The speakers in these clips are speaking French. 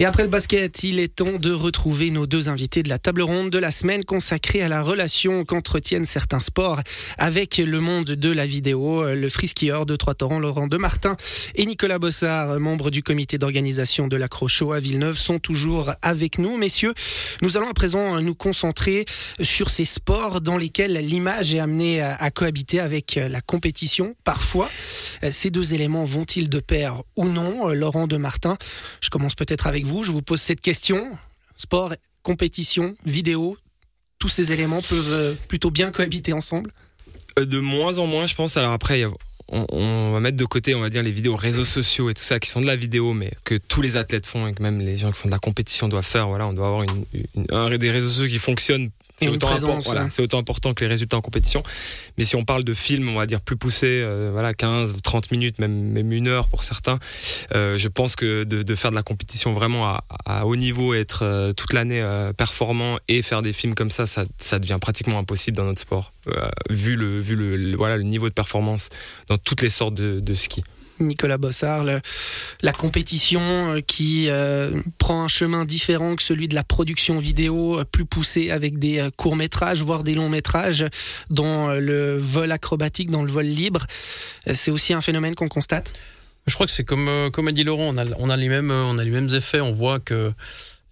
Et après le basket, il est temps de retrouver nos deux invités de la table ronde de la semaine consacrée à la relation qu'entretiennent certains sports avec le monde de la vidéo. Le freeskieur de Trois-Torrents, Laurent Demartin et Nicolas Bossard, membres du comité d'organisation de l'accrocho à Villeneuve, sont toujours avec nous. Messieurs, nous allons à présent nous concentrer sur ces sports dans lesquels l'image est amenée à cohabiter avec la compétition. Parfois, ces deux éléments vont-ils de pair ou non? Laurent Demartin, je commence peut-être avec Je vous pose cette question. Sport, compétition, vidéo, tous ces éléments peuvent euh, plutôt bien cohabiter ensemble euh, De moins en moins, je pense. Alors après, on, va mettre de côté, on va dire, les vidéos réseaux sociaux et tout ça qui sont de la vidéo, mais que tous les athlètes font et que même les gens qui font de la compétition doivent faire. Voilà, on doit avoir des réseaux sociaux qui fonctionnent c'est autant, autant, important que les résultats en compétition. Mais si on parle de films, on va dire plus poussés, euh, voilà, 15, 30 minutes, même, même une heure pour certains, euh, je pense que de, de, faire de la compétition vraiment à, à haut niveau, être euh, toute l'année euh, performant et faire des films comme ça, ça, ça devient pratiquement impossible dans notre sport, vu, le, vu le, voilà, le niveau de performance dans toutes les sortes de, de ski. Nicolas Bossard, la compétition euh, qui euh, prend un chemin différent que celui de la production vidéo, euh, plus poussée avec des courts métrages, voire des longs métrages, dans le vol acrobatique, dans le vol libre. C'est aussi un phénomène qu'on constate Je crois que c'est comme, comme a dit Laurent, on a, les mêmes, on a les mêmes effets. On voit que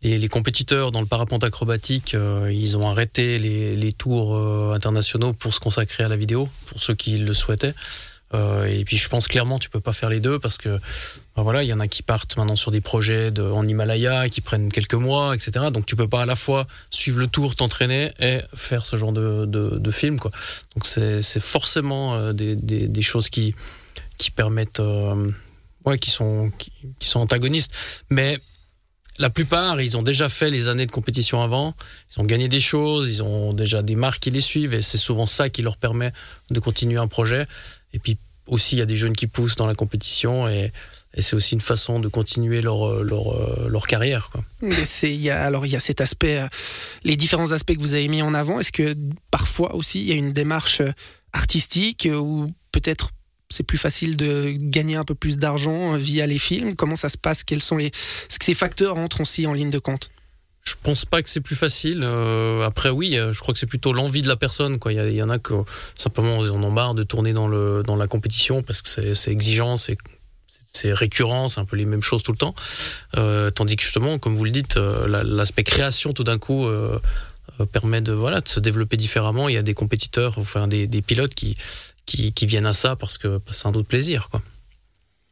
les, les compétiteurs dans le parapente acrobatique, ils ont arrêté les, les tours internationaux pour se consacrer à la vidéo, pour ceux qui le souhaitaient. Euh, et puis je pense clairement tu peux pas faire les deux parce que ben voilà il y en a qui partent maintenant sur des projets en Himalaya qui prennent quelques mois etc donc tu peux pas à la fois suivre le tour t'entraîner et faire ce genre de, de, film quoi. Donc c'est forcément euh, des, des, choses qui qui permettent euh, ouais qui sont qui sont antagonistes. Mais la plupart, ils ont déjà fait les années de compétition avant, ils ont gagné des choses, ils ont déjà des marques qui les suivent, et c'est souvent ça qui leur permet de continuer un projet. Et puis aussi, il y a des jeunes qui poussent dans la compétition et, c'est aussi une façon de continuer leur, leur, leur carrière. Quoi. y a, alors il y a cet aspect, euh, les différents aspects que vous avez mis en avant. Est-ce que parfois aussi il y a une démarche artistique euh, ou peut-être c'est plus facile de gagner un peu plus d'argent euh, via les films Comment ça se passe? Quels sont les Est-ce que ces facteurs entrent aussi en ligne de compte? Je pense pas que c'est plus facile. Euh, après, oui, euh, je crois que c'est plutôt l'envie de la personne. Il, y, en a que simplement on en marre de tourner dans, le, dans la compétition parce que c'est exigeant, c'est c'est récurrent, c'est un peu les mêmes choses tout le temps. Tandis que justement, comme vous le dites, l'aspect création tout d'un coup permet de voilà de se développer différemment. Il y a des compétiteurs, enfin des, des pilotes qui, qui, qui viennent à ça parce que c'est un autre plaisir, quoi.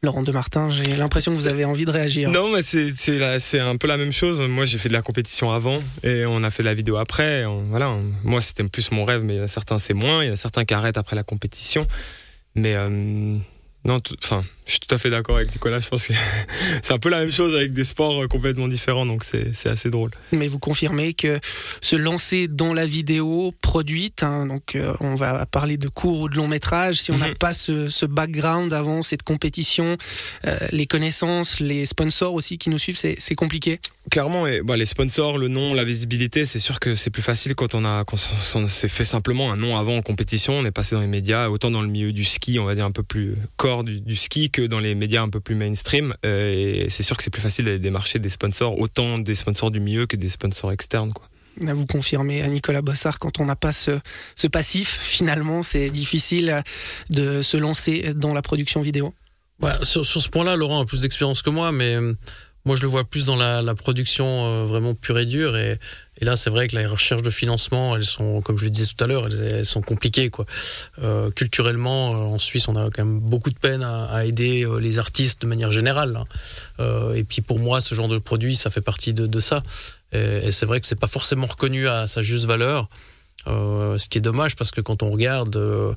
Laurent de Martin, j'ai l'impression que vous avez envie de réagir. Non, mais c'est un peu la même chose. Moi, j'ai fait de la compétition avant et on a fait de la vidéo après. voilà, moi, c'était plus mon rêve, mais il y a certains, c'est moins. Il y a certains qui arrêtent après la compétition. Mais euh, non, enfin, je suis tout à fait d'accord avec Nicolas. Je pense que c'est un peu la même chose avec des sports euh, complètement différents, donc c'est assez drôle. Mais vous confirmez que se lancer dans la vidéo produite, hein, donc euh, on va parler de court ou de long métrage, si on n'a mhm. pas ce, ce, background avant cette compétition, euh, les connaissances, les sponsors aussi qui nous suivent, c'est compliqué. Clairement, et, bah, les sponsors, le nom, la visibilité, c'est sûr que c'est plus facile quand on a quand s'est fait simplement un nom avant en compétition. On est passé dans les médias, autant dans le milieu du ski, on va dire un peu plus corps du, du ski que dans les médias un peu plus mainstream. Euh, et c'est sûr que c'est plus facile d'aller démarcher des sponsors, autant des sponsors du milieu que des sponsors externes. Quoi. Vous confirmez à Nicolas Bossard, quand on n'a pas ce, ce passif, finalement, c'est difficile de se lancer dans la production vidéo. Ouais, sur, sur, ce point-là, Laurent a plus d'expérience que moi, mais euh, moi je le vois plus dans la, production euh, vraiment pure et dure. Et là, c'est vrai que les recherches de financement, elles sont, comme je le disais tout à l'heure, elles, sont compliquées. Quoi. Euh, culturellement, euh, en Suisse, on a quand même beaucoup de peine à, aider les artistes de manière générale. Hein. Et puis pour moi, ce genre de produit, ça fait partie de, de ça. Et, et c'est vrai que c'est pas forcément reconnu à sa juste valeur. Euh, ce qui est dommage parce que quand on regarde euh,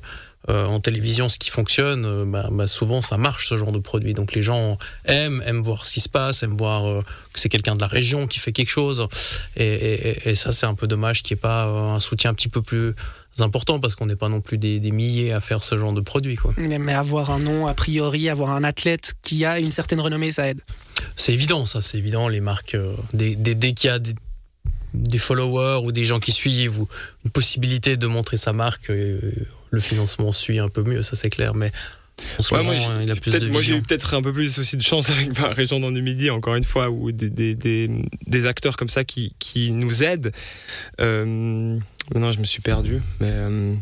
euh, en télévision ce qui fonctionne, bah, bah, souvent ça marche ce genre de produit. Donc les gens aiment, aiment voir ce qui se passe, aiment voir que c'est quelqu'un de la région qui fait quelque chose. Et, et, et ça c'est un peu dommage qu'il n'y ait pas un soutien un petit peu plus important parce qu'on n'est pas non plus des, des, milliers à faire ce genre de produit. Quoi. Mais avoir un nom, a priori, avoir un athlète qui a une certaine renommée, ça aide. C'est évident, ça, c'est évident. Les marques, euh, dès, dès, dès qu'il y a des, des followers ou des gens qui suivent ou une possibilité de montrer sa marque, euh, le financement suit un peu mieux, ça c'est clair. Mais Ouais, moi, j'ai- eu peut-être un peu plus aussi de chance avec ma région dans du Midi, encore une fois, ou des, des, des, des acteurs comme ça qui, qui nous aident. Euh, maintenant, je me suis perdu, mais euh,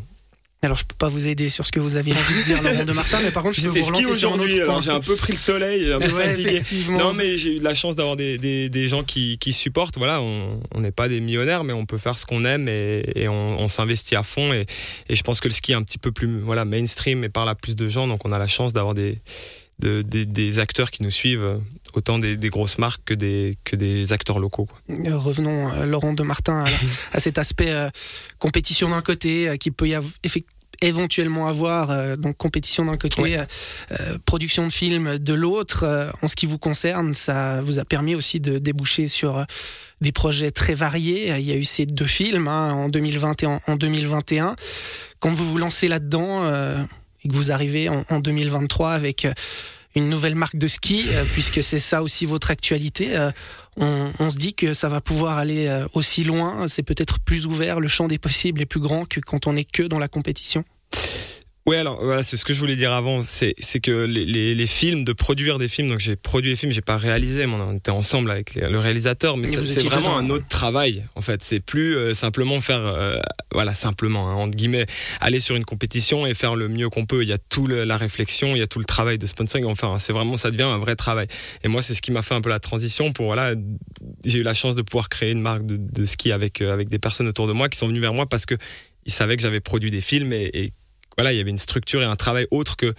Alors, je peux pas vous aider sur ce que vous aviez envie de dire, Laurent de Martin, mais par contre, je peux vous ski relancer sur un aujourd'hui. autre point. j'ai un peu pris le soleil, un peu Ouais, fatigué. Non, mais j'ai eu de la chance d'avoir des, des, des gens qui, qui supportent. Voilà, on on n'est pas des millionnaires, mais on peut faire ce qu'on aime et, et on, on s'investit à fond. Et, et je pense que le ski est un petit peu plus voilà, mainstream et parle à plus de gens. Donc on a la chance d'avoir des, de- des, des acteurs qui nous suivent, autant des, des grosses marques que des, que des acteurs locaux. quoi. Euh, Revenons, euh, Laurent de Martin, à, cet aspect euh, compétition d'un côté, euh, qui peut y avoir éventuellement avoir euh, donc compétition d'un côté, Ouais. euh, euh, production de films de l'autre. Euh, en ce qui vous concerne, ça vous a permis aussi de déboucher sur euh, des projets très variés. Euh, Il y a eu ces deux films hein, en 2020 et en, en 2021. Quand vous vous lancez là-dedans euh, que vous arrivez en, en 2023 avec euh, une nouvelle marque de ski, euh, puisque c'est ça aussi votre actualité. euh, on, on se dit que ça va pouvoir aller aussi loin, c'est peut-être plus ouvert, le champ des possibles est plus grand que quand on est que dans la compétition. Ouais, alors voilà, c'est ce que je voulais dire avant. C'est c'est que les, les, les films, de produire des films, donc j'ai produit des films, j'ai pas réalisé, mais on était ensemble avec les- le réalisateur, mais c'est vraiment dedans. un autre travail. En fait, c'est plus euh, simplement faire, euh, voilà, simplement hein, entre guillemets, aller sur une compétition et faire le mieux qu'on peut. Il y a tout le- la réflexion, il y a tout le travail de sponsoring. Enfin, c'est vraiment, ça devient un vrai travail. Et moi, c'est ce qui m'a fait un peu la transition pour voilà, j'ai eu la chance de pouvoir créer une marque de, de ski avec euh, avec des personnes autour de moi qui sont venues vers moi parce que ils savaient que j'avais produit des films et, et voilà, il y avait une structure et un travail autre que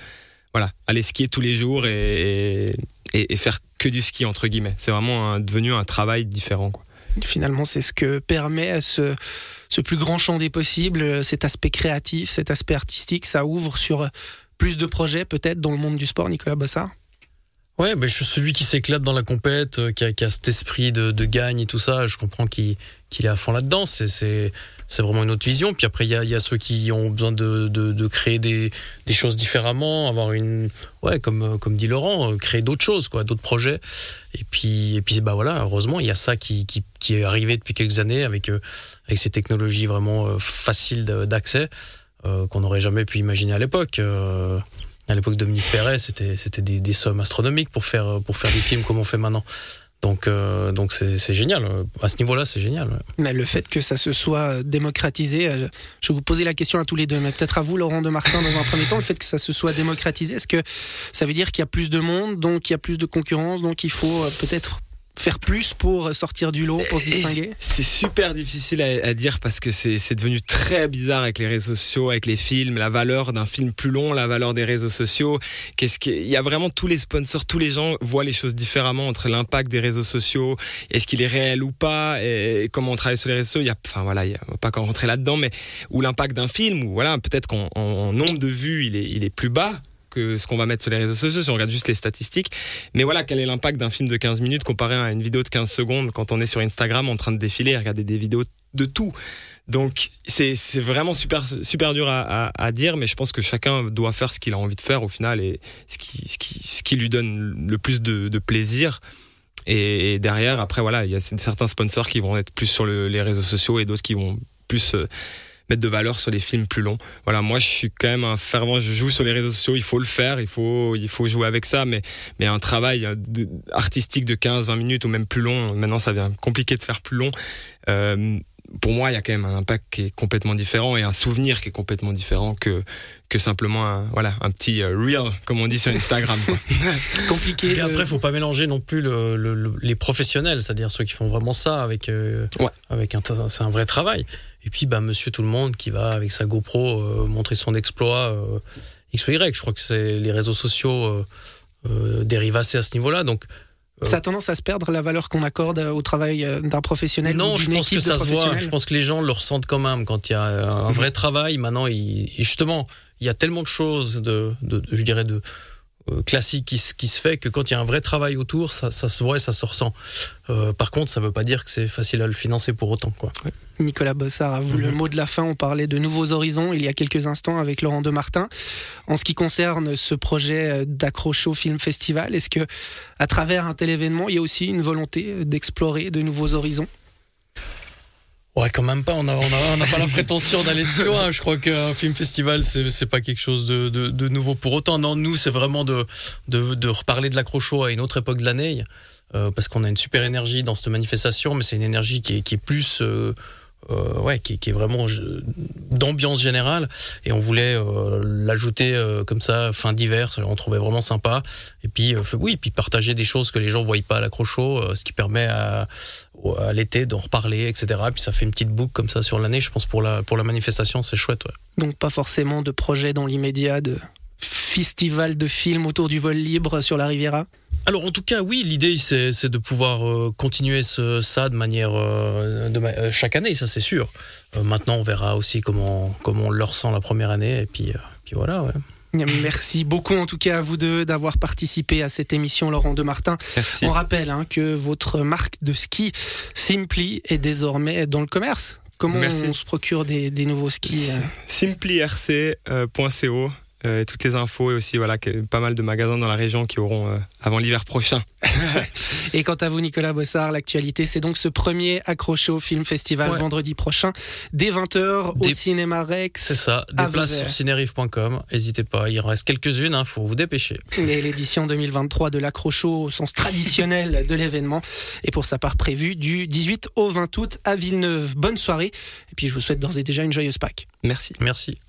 voilà, aller skier tous les jours et, faire que du ski entre guillemets. C'est vraiment devenu un travail différent. Finalement, c'est ce que permet ce, ce plus grand champ des possibles, cet aspect créatif, cet aspect artistique, ça ouvre sur plus de projets peut-être dans le monde du sport, Nicolas Bossard? Ouais, ben, je suis celui qui s'éclate dans la compète, euh, qui a, qui a cet esprit de, de gagne et tout ça. Je comprends qu'il qu'il est à fond là-dedans. C'est, vraiment une autre vision. Puis après, il y a, y a ceux qui ont besoin de, de, de créer des, des choses différemment, avoir une, ouais, comme, euh, comme dit Laurent, euh, créer d'autres choses, quoi, d'autres projets. Et puis, et puis, bah voilà, heureusement, il y a ça qui, qui, qui est arrivé depuis quelques années avec, avec ces technologies vraiment faciles d'accès euh, qu'on n'aurait jamais pu imaginer à l'époque. À l'époque de Dominique Perret, c'était c'était des, sommes astronomiques pour faire pour faire des films comme on fait maintenant. Donc euh, donc c'est génial. À ce niveau-là, c'est génial. ouais. Le fait que ça se soit démocratisé, euh, je vais vous poser la question à tous les deux, mais peut-être à vous, Laurent de Martin, dans un premier temps, le fait que ça se soit démocratisé, est-ce que ça veut dire qu'il y a plus de monde, donc il y a plus de concurrence, donc il faut euh, peut-être faire plus pour sortir du lot, pour se distinguer? C'est super difficile à, à dire parce que c'est devenu très bizarre avec les réseaux sociaux, avec les films, la valeur d'un film plus long, la valeur des réseaux sociaux. Qu'est-ce qu'il y a vraiment tous les sponsors, tous les gens voient les choses différemment entre l'impact des réseaux sociaux, est-ce qu'il est réel ou pas, et comment on travaille sur les réseaux sociaux. Il y a, enfin voilà, il y a, on va pas encore rentrer là-dedans, mais ou l'impact d'un film, ou voilà, peut-être qu'en en- en nombre de vues, il est, il est plus bas ce qu'on va mettre sur les réseaux sociaux si on regarde juste les statistiques. Mais voilà, quel est l'impact d'un film de 15 minutes comparé à une vidéo de 15 secondes quand on est sur Instagram en train de défiler et regarder des vidéos de tout? Donc c'est vraiment super super dur à, dire, mais je pense que chacun doit faire ce qu'il a envie de faire au final et ce qui, ce qui, ce qui lui donne le plus de, plaisir. Et, derrière, après voilà, il y a certains sponsors qui vont être plus sur le- les réseaux sociaux et d'autres qui vont plus euh, mettre de valeur sur les films plus longs. Voilà, moi je suis quand même un fervent, je joue sur les réseaux sociaux, il faut le faire, il faut, il faut jouer avec ça, mais, mais un travail de- artistique de 15-20 minutes ou même plus long, maintenant ça devient compliqué de faire plus long. Euh, pour moi, il y a quand même un impact qui est complètement différent et un souvenir qui est complètement différent que, que simplement un, voilà, un petit euh, reel, comme on dit sur Instagram. quoi. Compliqué. Et après, faut pas mélanger non plus le- le- le- les professionnels, c'est-à-dire ceux qui font vraiment ça avec euh, Ouais. avec un c'est un vrai travail. Et puis bah Monsieur tout le monde qui va avec sa GoPro euh, montrer son exploit euh, X ou Y. Je crois que c'est les réseaux sociaux euh, euh, dérivent assez à ce niveau-là. Donc Ça a tendance à se perdre la valeur qu'on accorde au travail euh, d'un professionnel. Non, ou je pense que ça se voit. Je pense que les gens le ressentent quand même quand il y a un vrai travail. Maintenant, il, justement, il y a tellement de choses, de, de- de- je dirais, de euh, classiques qui, se- qui se fait que quand il y a un vrai travail autour, ça, ça se voit et ça se ressent. Euh, par contre, ça ne veut pas dire que c'est facile à le financer pour autant. Quoi. Nicolas Bossard, à vous le Mhm. mot de la fin. On parlait de nouveaux horizons il y a quelques instants avec Laurent Demartin. En ce qui concerne ce projet euh, d'Accrocho Film Festival, est-ce que à travers un tel événement, il y a aussi une volonté d'explorer de nouveaux horizons? Ouais, quand même pas. On n'a pas la prétention d'aller si loin. Je crois qu'un film festival, c'est pas quelque chose de, nouveau pour autant. Non, nous, c'est vraiment de, de, de reparler de l'accrocho à une autre époque de l'année. Euh, parce qu'on a une super énergie dans cette manifestation, mais c'est une énergie qui est, qui est plus. Euh, euh, ouais, qui, est vraiment d'ambiance générale. Et on voulait euh, l'ajouter euh, comme ça fin d'hiver, on trouvait vraiment sympa. Et puis oui, puis partager des choses que les gens voient pas à l'accrocho, ce qui permet à, à l'été d'en reparler, etc. Puis ça fait une petite boucle comme ça sur l'année. Je pense pour la pour la manifestation, c'est chouette. Donc pas forcément de projet dans l'immédiat de festival de films autour du vol libre sur la Riviera alors en tout cas oui, l'idée c'est de pouvoir euh, continuer ce, ça de manière euh, de, euh, chaque année, ça c'est sûr. Euh, maintenant on verra aussi comment, comment on le ressent la première année et puis, euh, puis voilà. Ouais. Merci beaucoup en tout cas à vous deux d'avoir participé à cette émission Laurent de Martin. Merci. On rappelle hein, que votre marque de ski Simply est désormais dans le commerce. Comment Merci. on se procure des, des nouveaux skis euh simplyrc.co euh, toutes les infos et aussi voilà que, pas mal de magasins dans la région qui auront euh, avant l'hiver prochain. Et quant à vous, Nicolas Bossard, l'actualité, c'est donc ce premier Accrocho Film Festival Ouais. vendredi prochain, dès 20h au Des- Cinéma Rex. C'est ça, des places Vauvert. sur cinerive.com, n'hésitez pas, il en reste quelques-unes, il faut vous dépêcher. Et l'édition 2023 de l'Accrocho au sens traditionnel de l'événement. Et pour sa part prévue du 18 au 20 août à Villeneuve. Bonne soirée. Et puis je vous souhaite d'ores et déjà une joyeuse Pâques. Merci. Merci.